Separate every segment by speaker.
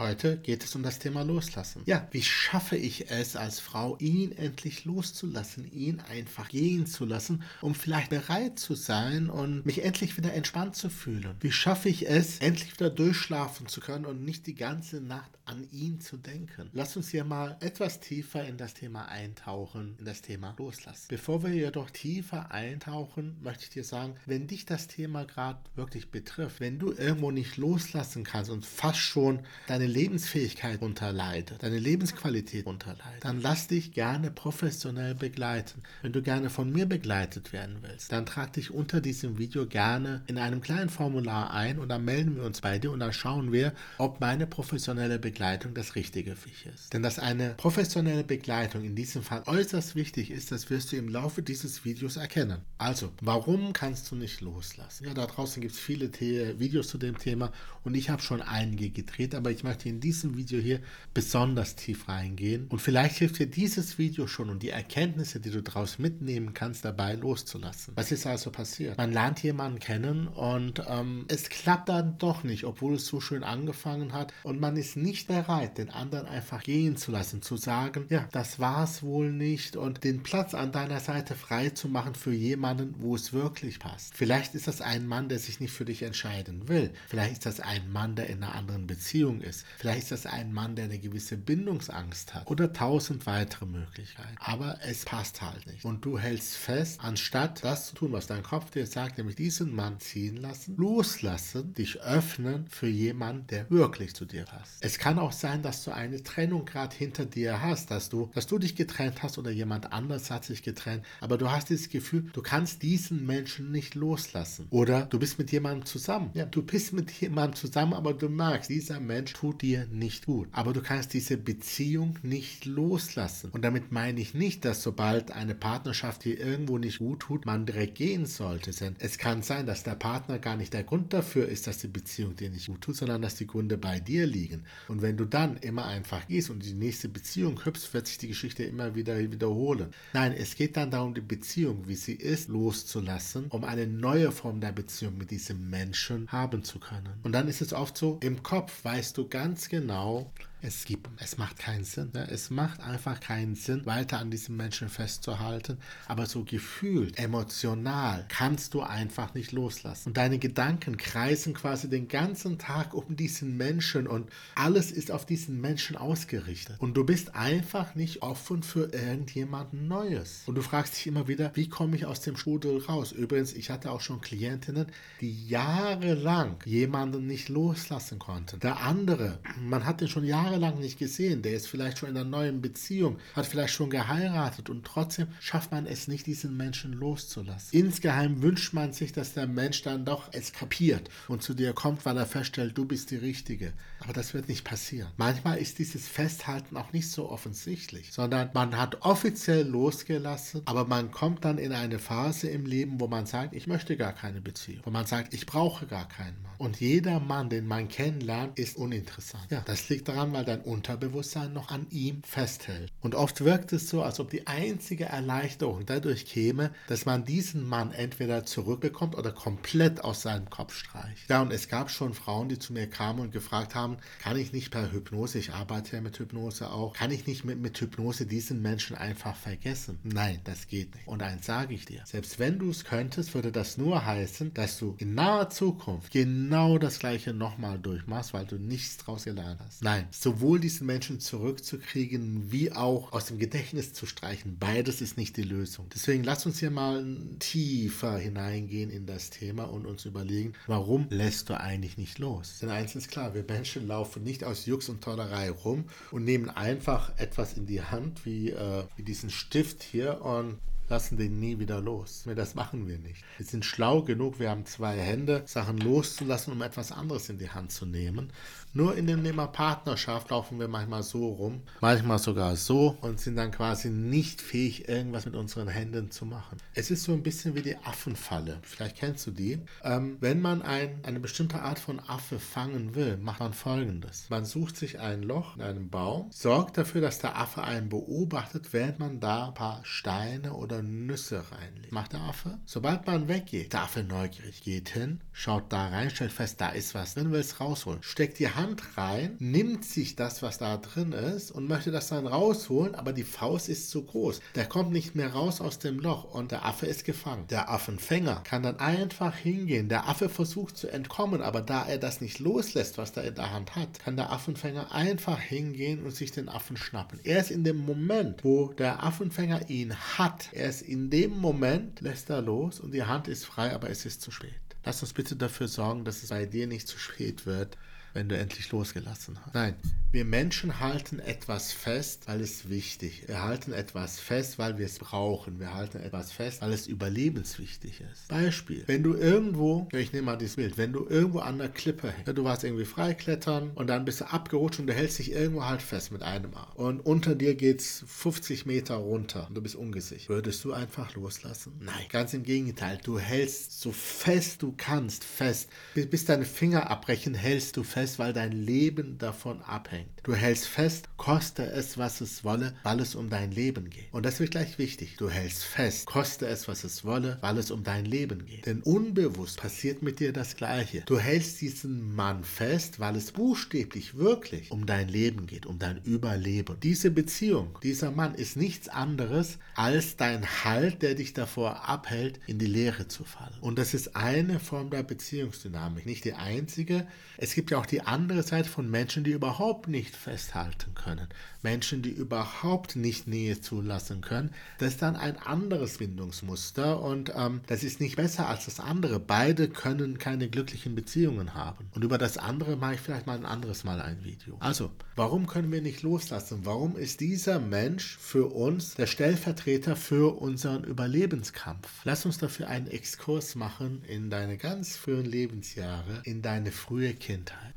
Speaker 1: Heute geht es um das Thema Loslassen. Ja, wie schaffe ich es als Frau, ihn endlich loszulassen, ihn einfach gehen zu lassen, um vielleicht bereit zu sein und mich endlich wieder entspannt zu fühlen? Wie schaffe ich es, endlich wieder durchschlafen zu können und nicht die ganze Nacht an ihn zu denken? Lass uns hier mal etwas tiefer in das Thema eintauchen, in das Thema Loslassen. Bevor wir jedoch tiefer eintauchen, möchte ich dir sagen, wenn dich das Thema gerade wirklich betrifft, wenn du irgendwo nicht loslassen kannst und fast schon deine Lebensfähigkeit unterleidet, deine Lebensqualität unterleidet, dann lass dich gerne professionell begleiten. Wenn du gerne von mir begleitet werden willst, dann trag dich unter diesem Video gerne in einem kleinen Formular ein und dann melden wir uns bei dir und dann schauen wir, ob meine professionelle Begleitung das Richtige für dich ist. Denn dass eine professionelle Begleitung in diesem Fall äußerst wichtig ist, das wirst du im Laufe dieses Videos erkennen. Also, warum kannst du nicht loslassen? Ja, da draußen gibt es viele The Videos zu dem Thema und ich habe schon einige gedreht, aber ich möchte in diesem Video hier besonders tief reingehen. Und vielleicht hilft dir dieses Video schon und die Erkenntnisse, die du daraus mitnehmen kannst, dabei loszulassen. Was ist also passiert? Man lernt jemanden kennen und ähm, es klappt dann doch nicht, obwohl es so schön angefangen hat. Und man ist nicht bereit, den anderen einfach gehen zu lassen, zu sagen, ja, das war es wohl nicht und den Platz an deiner Seite frei zu machen für jemanden, wo es wirklich passt. Vielleicht ist das ein Mann, der sich nicht für dich entscheiden will. Vielleicht ist das ein Mann, der in einer anderen Beziehung ist. Vielleicht ist das ein Mann, der eine gewisse Bindungsangst hat. Oder tausend weitere Möglichkeiten. Aber es passt halt nicht. Und du hältst fest, anstatt das zu tun, was dein Kopf dir sagt, nämlich diesen Mann ziehen lassen, loslassen, dich öffnen für jemanden, der wirklich zu dir passt. Es kann auch sein, dass du eine Trennung gerade hinter dir hast, dass du, dass du dich getrennt hast oder jemand anders hat sich getrennt, aber du hast dieses Gefühl, du kannst diesen Menschen nicht loslassen. Oder du bist mit jemandem zusammen. Ja, du bist mit jemandem zusammen, aber du merkst, dieser Mensch tut dir nicht gut. Aber du kannst diese Beziehung nicht loslassen. Und damit meine ich nicht, dass sobald eine Partnerschaft dir irgendwo nicht gut tut, man direkt gehen sollte. Denn es kann sein, dass der Partner gar nicht der Grund dafür ist, dass die Beziehung dir nicht gut tut, sondern dass die Gründe bei dir liegen. Und wenn du dann immer einfach gehst und die nächste Beziehung hüpfst, wird sich die Geschichte immer wieder wiederholen. Nein, es geht dann darum, die Beziehung, wie sie ist, loszulassen, um eine neue Form der Beziehung mit diesem Menschen haben zu können. Und dann ist es oft so, im Kopf weißt du ganz genau, es gibt, es macht keinen Sinn. Ne? Es macht einfach keinen Sinn, weiter an diesem Menschen festzuhalten. Aber so gefühlt, emotional, kannst du einfach nicht loslassen. Und deine Gedanken kreisen quasi den ganzen Tag um diesen Menschen und alles ist auf diesen Menschen ausgerichtet. Und du bist einfach nicht offen für irgendjemanden Neues. Und du fragst dich immer wieder, wie komme ich aus dem Strudel raus? Übrigens, ich hatte auch schon Klientinnen, die jahrelang jemanden nicht loslassen konnten. Der andere, man hat den schon jahrelang jahrelang nicht gesehen, der ist vielleicht schon in einer neuen Beziehung, hat vielleicht schon geheiratet und trotzdem schafft man es nicht, diesen Menschen loszulassen. Insgeheim wünscht man sich, dass der Mensch dann doch es kapiert und zu dir kommt, weil er feststellt, du bist die Richtige. Aber das wird nicht passieren. Manchmal ist dieses Festhalten auch nicht so offensichtlich, sondern man hat offiziell losgelassen, aber man kommt dann in eine Phase im Leben, wo man sagt, ich möchte gar keine Beziehung, wo man sagt, ich brauche gar keinen Mann. Und jeder Mann, den man kennenlernt, ist uninteressant. Ja, das liegt daran, weil weil dein Unterbewusstsein noch an ihm festhält. Und oft wirkt es so, als ob die einzige Erleichterung dadurch käme, dass man diesen Mann entweder zurückbekommt oder komplett aus seinem Kopf streicht. Ja, und es gab schon Frauen, die zu mir kamen und gefragt haben, kann ich nicht per Hypnose, ich arbeite ja mit Hypnose auch, kann ich nicht mit, mit Hypnose diesen Menschen einfach vergessen? Nein, das geht nicht. Und eins sage ich dir, selbst wenn du es könntest, würde das nur heißen, dass du in naher Zukunft genau das gleiche nochmal durchmachst, weil du nichts draus gelernt hast. Nein, so sowohl diesen Menschen zurückzukriegen, wie auch aus dem Gedächtnis zu streichen. Beides ist nicht die Lösung. Deswegen lass uns hier mal tiefer hineingehen in das Thema und uns überlegen, warum lässt du eigentlich nicht los? Denn eins ist klar, wir Menschen laufen nicht aus Jux und Tollerei rum und nehmen einfach etwas in die Hand, wie, äh, wie diesen Stift hier und lassen den nie wieder los. Das machen wir nicht. Wir sind schlau genug, wir haben zwei Hände, Sachen loszulassen, um etwas anderes in die Hand zu nehmen. Nur in dem Thema Partnerschaft laufen wir manchmal so rum, manchmal sogar so und sind dann quasi nicht fähig, irgendwas mit unseren Händen zu machen. Es ist so ein bisschen wie die Affenfalle. Vielleicht kennst du die. Ähm, wenn man ein, eine bestimmte Art von Affe fangen will, macht man folgendes. Man sucht sich ein Loch in einem Baum, sorgt dafür, dass der Affe einen beobachtet, während man da ein paar Steine oder Nüsse reinlegt. Macht der Affe. Sobald man weggeht, der Affe neugierig, geht hin, schaut da rein, stellt fest, da ist was drin, will es rausholen. Steckt die Hand rein, nimmt sich das, was da drin ist und möchte das dann rausholen, aber die Faust ist zu groß. Der kommt nicht mehr raus aus dem Loch und der Affe ist gefangen. Der Affenfänger kann dann einfach hingehen. Der Affe versucht zu entkommen, aber da er das nicht loslässt, was er in der Hand hat, kann der Affenfänger einfach hingehen und sich den Affen schnappen. Erst in dem Moment, wo der Affenfänger ihn hat, erst in dem Moment lässt er los und die Hand ist frei, aber es ist zu spät. Lass uns bitte dafür sorgen, dass es bei dir nicht zu spät wird, wenn du endlich losgelassen hast. Nein, wir Menschen halten etwas fest, weil es wichtig ist. Wir halten etwas fest, weil wir es brauchen. Wir halten etwas fest, weil es überlebenswichtig ist. Beispiel, wenn du irgendwo, ich nehme mal dieses Bild, wenn du irgendwo an der Klippe hängst, du warst irgendwie freiklettern und dann bist du abgerutscht und du hältst dich irgendwo halt fest mit einem Arm. Und unter dir geht es 50 Meter runter und du bist ungesichert. Würdest du einfach loslassen? Nein, ganz im Gegenteil. Du hältst so fest du kannst fest. Bis deine Finger abbrechen, hältst du fest, weil dein Leben davon abhängt. Du hältst fest, koste es, was es wolle, weil es um dein Leben geht. Und das wird gleich wichtig. Du hältst fest, koste es, was es wolle, weil es um dein Leben geht. Denn unbewusst passiert mit dir das Gleiche. Du hältst diesen Mann fest, weil es buchstäblich wirklich um dein Leben geht, um dein Überleben. Diese Beziehung, dieser Mann ist nichts anderes als dein Halt, der dich davor abhält, in die Leere zu fallen. Und das ist eine Form der Beziehungsdynamik, nicht die einzige. Es gibt ja auch die andere Seite von Menschen, die überhaupt nicht festhalten können. Menschen, die überhaupt nicht Nähe zulassen können. Das ist dann ein anderes Bindungsmuster und ähm, das ist nicht besser als das andere. Beide können keine glücklichen Beziehungen haben. Und über das andere mache ich vielleicht mal ein anderes Mal ein Video. Also, warum können wir nicht loslassen? Warum ist dieser Mensch für uns der Stellvertreter für unseren Überlebenskampf? Lass uns dafür einen Exkurs machen in deine ganz frühen Lebensjahre, in deine frühe Kindheit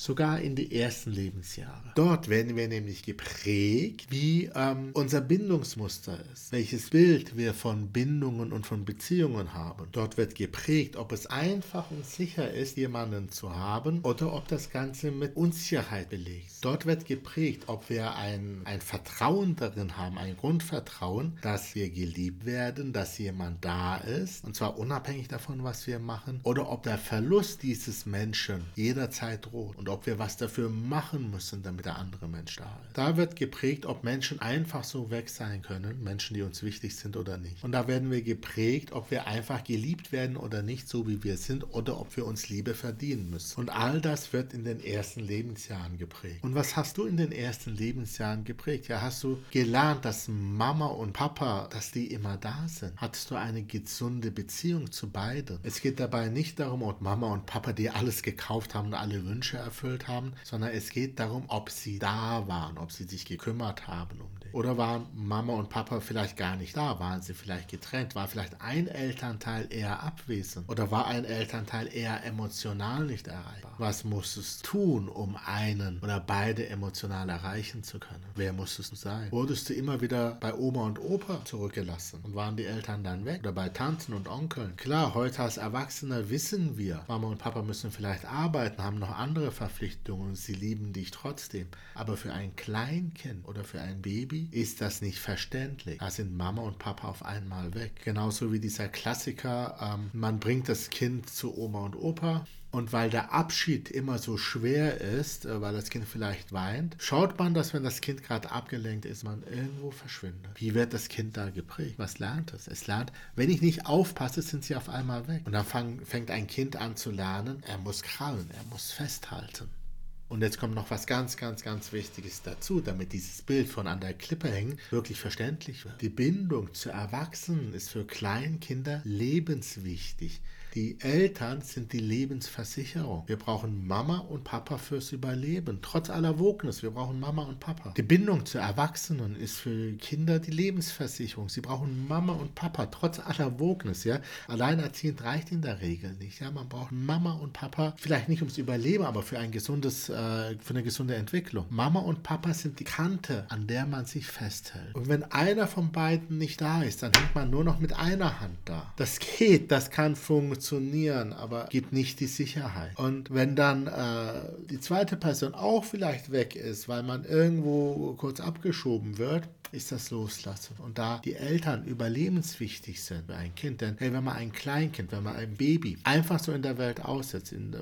Speaker 1: sogar in die ersten Lebensjahre. Dort werden wir nämlich geprägt, wie ähm, unser Bindungsmuster ist, welches Bild wir von Bindungen und von Beziehungen haben. Dort wird geprägt, ob es einfach und sicher ist, jemanden zu haben oder ob das Ganze mit Unsicherheit belegt. Dort wird geprägt, ob wir ein, ein Vertrauen darin haben, ein Grundvertrauen, dass wir geliebt werden, dass jemand da ist, und zwar unabhängig davon, was wir machen, oder ob der Verlust dieses Menschen jederzeit droht. Und ob wir was dafür machen müssen, damit der andere Mensch da ist. Da wird geprägt, ob Menschen einfach so weg sein können, Menschen, die uns wichtig sind oder nicht. Und da werden wir geprägt, ob wir einfach geliebt werden oder nicht, so wie wir sind, oder ob wir uns Liebe verdienen müssen. Und all das wird in den ersten Lebensjahren geprägt. Und was hast du in den ersten Lebensjahren geprägt? Ja, hast du gelernt, dass Mama und Papa, dass die immer da sind? Hattest du eine gesunde Beziehung zu beiden? Es geht dabei nicht darum, ob Mama und Papa dir alles gekauft haben und alle Wünsche erfüllt erfüllt haben, sondern es geht darum, ob sie da waren, ob sie sich gekümmert haben um. Oder waren Mama und Papa vielleicht gar nicht da? Waren sie vielleicht getrennt? War vielleicht ein Elternteil eher abwesend? Oder war ein Elternteil eher emotional nicht erreichbar? Was musstest du tun, um einen oder beide emotional erreichen zu können? Wer musstest du sein? Wurdest du immer wieder bei Oma und Opa zurückgelassen? Und waren die Eltern dann weg? Oder bei Tanten und Onkeln? Klar, heute als Erwachsener wissen wir, Mama und Papa müssen vielleicht arbeiten, haben noch andere Verpflichtungen Verpflichtung und sie lieben dich trotzdem. Aber für ein Kleinkind oder für ein Baby ist das nicht verständlich. Da sind Mama und Papa auf einmal weg. Genauso wie dieser Klassiker, ähm, man bringt das Kind zu Oma und Opa. Und weil der Abschied immer so schwer ist, äh, weil das Kind vielleicht weint, schaut man, dass wenn das Kind gerade abgelenkt ist, man irgendwo verschwindet. Wie wird das Kind da geprägt? Was lernt es? Es lernt, wenn ich nicht aufpasse, sind sie auf einmal weg. Und dann fang, fängt ein Kind an zu lernen, er muss krallen, er muss festhalten. Und jetzt kommt noch was ganz, ganz, ganz Wichtiges dazu, damit dieses Bild von an der Klippe hängen wirklich verständlich wird. Die Bindung zu Erwachsenen ist für Kleinkinder lebenswichtig. Die Eltern sind die Lebensversicherung. Wir brauchen Mama und Papa fürs Überleben. Trotz aller Wognis, wir brauchen Mama und Papa. Die Bindung zu Erwachsenen ist für Kinder die Lebensversicherung. Sie brauchen Mama und Papa, trotz aller Wognis. Ja? Alleinerziehend reicht in der Regel nicht. Ja? Man braucht Mama und Papa, vielleicht nicht ums Überleben, aber für ein gesundes, äh, für eine gesunde Entwicklung. Mama und Papa sind die Kante, an der man sich festhält. Und wenn einer von beiden nicht da ist, dann hängt man nur noch mit einer Hand da. Das geht, das kann funktionieren funktionieren, aber gibt nicht die Sicherheit. Und wenn dann äh, die zweite Person auch vielleicht weg ist, weil man irgendwo kurz abgeschoben wird, ist das Loslassen. Und da die Eltern überlebenswichtig sind für ein Kind, denn hey, wenn man ein Kleinkind, wenn man ein Baby einfach so in der Welt aussetzt, in,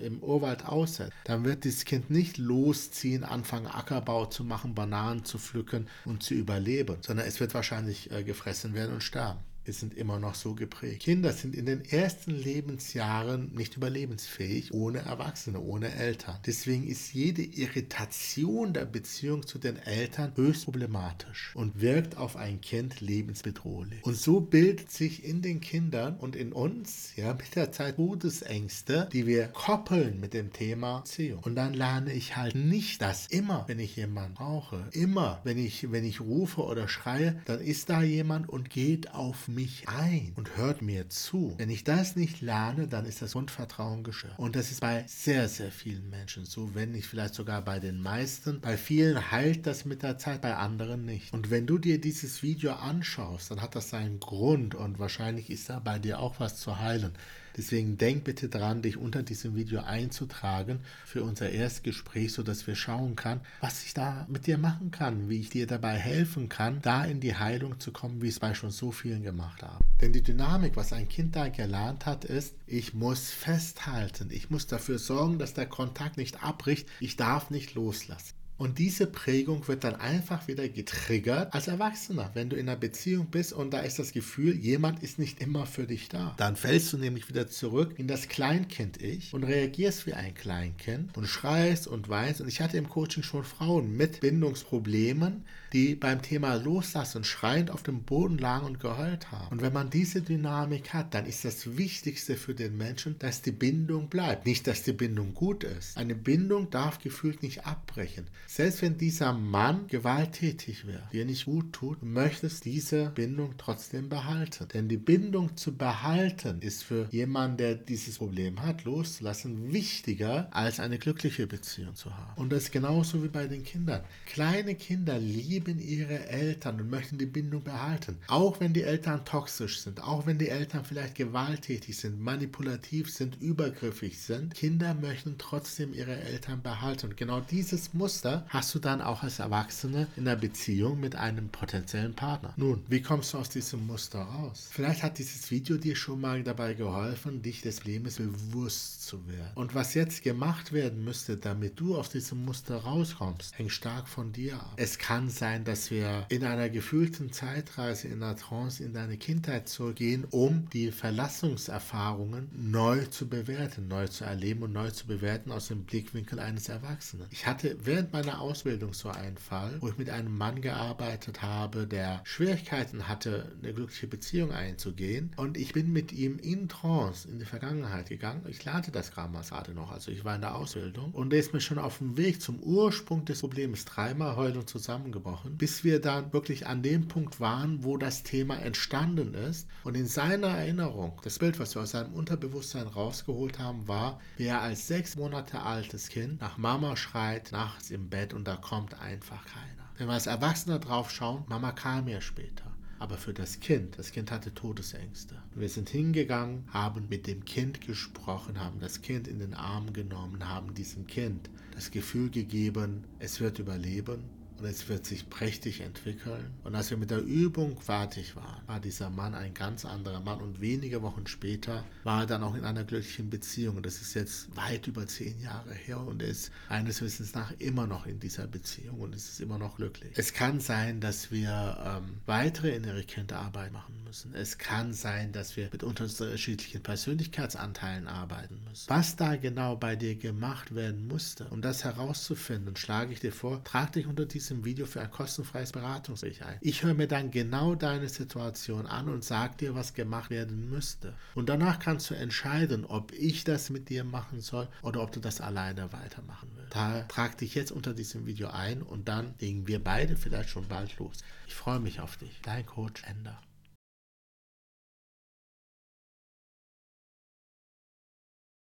Speaker 1: im Urwald aussetzt, dann wird dieses Kind nicht losziehen, anfangen Ackerbau zu machen, Bananen zu pflücken und zu überleben, sondern es wird wahrscheinlich äh, gefressen werden und sterben sind immer noch so geprägt. Kinder sind in den ersten Lebensjahren nicht überlebensfähig ohne Erwachsene, ohne Eltern. Deswegen ist jede Irritation der Beziehung zu den Eltern höchst problematisch und wirkt auf ein Kind lebensbedrohlich. Und so bildet sich in den Kindern und in uns ja mit der Zeit Todesängste, die wir koppeln mit dem Thema Beziehung. Und dann lerne ich halt nicht, dass immer, wenn ich jemanden brauche, immer, wenn ich, wenn ich rufe oder schreie, dann ist da jemand und geht auf mich ein und hört mir zu. Wenn ich das nicht lerne, dann ist das Grundvertrauen gestört. Und das ist bei sehr, sehr vielen Menschen so, wenn nicht vielleicht sogar bei den meisten. Bei vielen heilt das mit der Zeit, bei anderen nicht. Und wenn du dir dieses Video anschaust, dann hat das seinen Grund und wahrscheinlich ist da bei dir auch was zu heilen. Deswegen denk bitte dran, dich unter diesem Video einzutragen für unser Erstgespräch, sodass wir schauen können, was ich da mit dir machen kann, wie ich dir dabei helfen kann, da in die Heilung zu kommen, wie es bei schon so vielen gemacht haben. Denn die Dynamik, was ein Kind da gelernt hat, ist, ich muss festhalten, ich muss dafür sorgen, dass der Kontakt nicht abbricht, ich darf nicht loslassen. Und diese Prägung wird dann einfach wieder getriggert als Erwachsener. Wenn du in einer Beziehung bist und da ist das Gefühl, jemand ist nicht immer für dich da, dann fällst du nämlich wieder zurück in das Kleinkind-Ich und reagierst wie ein Kleinkind und schreist und weinst. Und ich hatte im Coaching schon Frauen mit Bindungsproblemen, die beim Thema Loslassen schreiend auf dem Boden lagen und geheult haben. Und wenn man diese Dynamik hat, dann ist das Wichtigste für den Menschen, dass die Bindung bleibt. Nicht, dass die Bindung gut ist. Eine Bindung darf gefühlt nicht abbrechen. Selbst wenn dieser Mann gewalttätig wäre, dir nicht gut tut, möchtest diese Bindung trotzdem behalten. Denn die Bindung zu behalten ist für jemanden, der dieses Problem hat, loszulassen, wichtiger als eine glückliche Beziehung zu haben. Und das ist genauso wie bei den Kindern. Kleine Kinder lieben ihre Eltern und möchten die Bindung behalten. Auch wenn die Eltern toxisch sind, auch wenn die Eltern vielleicht gewalttätig sind, manipulativ sind, übergriffig sind, Kinder möchten trotzdem ihre Eltern behalten. Und genau dieses Muster hast du dann auch als Erwachsene in der Beziehung mit einem potenziellen Partner. Nun, wie kommst du aus diesem Muster raus? Vielleicht hat dieses Video dir schon mal dabei geholfen, dich des Lebens bewusst zu werden. Und was jetzt gemacht werden müsste, damit du aus diesem Muster rauskommst, hängt stark von dir ab. Es kann sein, dass wir in einer gefühlten Zeitreise, in einer Trance in deine Kindheit zurückgehen, um die Verlassungserfahrungen neu zu bewerten, neu zu erleben und neu zu bewerten aus dem Blickwinkel eines Erwachsenen. Ich hatte während meiner meiner Ausbildung so ein Fall, wo ich mit einem Mann gearbeitet habe, der Schwierigkeiten hatte, eine glückliche Beziehung einzugehen. Und ich bin mit ihm in Trance in die Vergangenheit gegangen. Ich lernte das Grammas gerade noch, also ich war in der Ausbildung. Und er ist mir schon auf dem Weg zum Ursprung des Problems dreimal heulend zusammengebrochen, bis wir dann wirklich an dem Punkt waren, wo das Thema entstanden ist. Und in seiner Erinnerung, das Bild, was wir aus seinem Unterbewusstsein rausgeholt haben, war, wie er als sechs Monate altes Kind nach Mama schreit, nachts im Bett und da kommt einfach keiner. Wenn wir als Erwachsene drauf schauen, Mama kam ja später. Aber für das Kind, das Kind hatte Todesängste. Wir sind hingegangen, haben mit dem Kind gesprochen, haben das Kind in den Arm genommen, haben diesem Kind das Gefühl gegeben, es wird überleben und es wird sich prächtig entwickeln. Und als wir mit der Übung fertig waren, war dieser Mann ein ganz anderer Mann und wenige Wochen später war er dann auch in einer glücklichen Beziehung. Und das ist jetzt weit über zehn Jahre her und er ist eines Wissens nach immer noch in dieser Beziehung und es ist immer noch glücklich. Es kann sein, dass wir ähm, weitere innere Kindarbeit machen müssen. Es kann sein, dass wir mit unterschiedlichen Persönlichkeitsanteilen arbeiten müssen. Was da genau bei dir gemacht werden musste, um das herauszufinden, schlage ich dir vor, trag dich unter diese diesem Video für ein kostenfreies Beratungsgespräch ein. Ich höre mir dann genau deine Situation an und sage dir, was gemacht werden müsste. Und danach kannst du entscheiden, ob ich das mit dir machen soll oder ob du das alleine weitermachen willst. Da trag dich jetzt unter diesem Video ein und dann legen wir beide vielleicht schon bald los. Ich freue mich auf dich. Dein Coach Ender.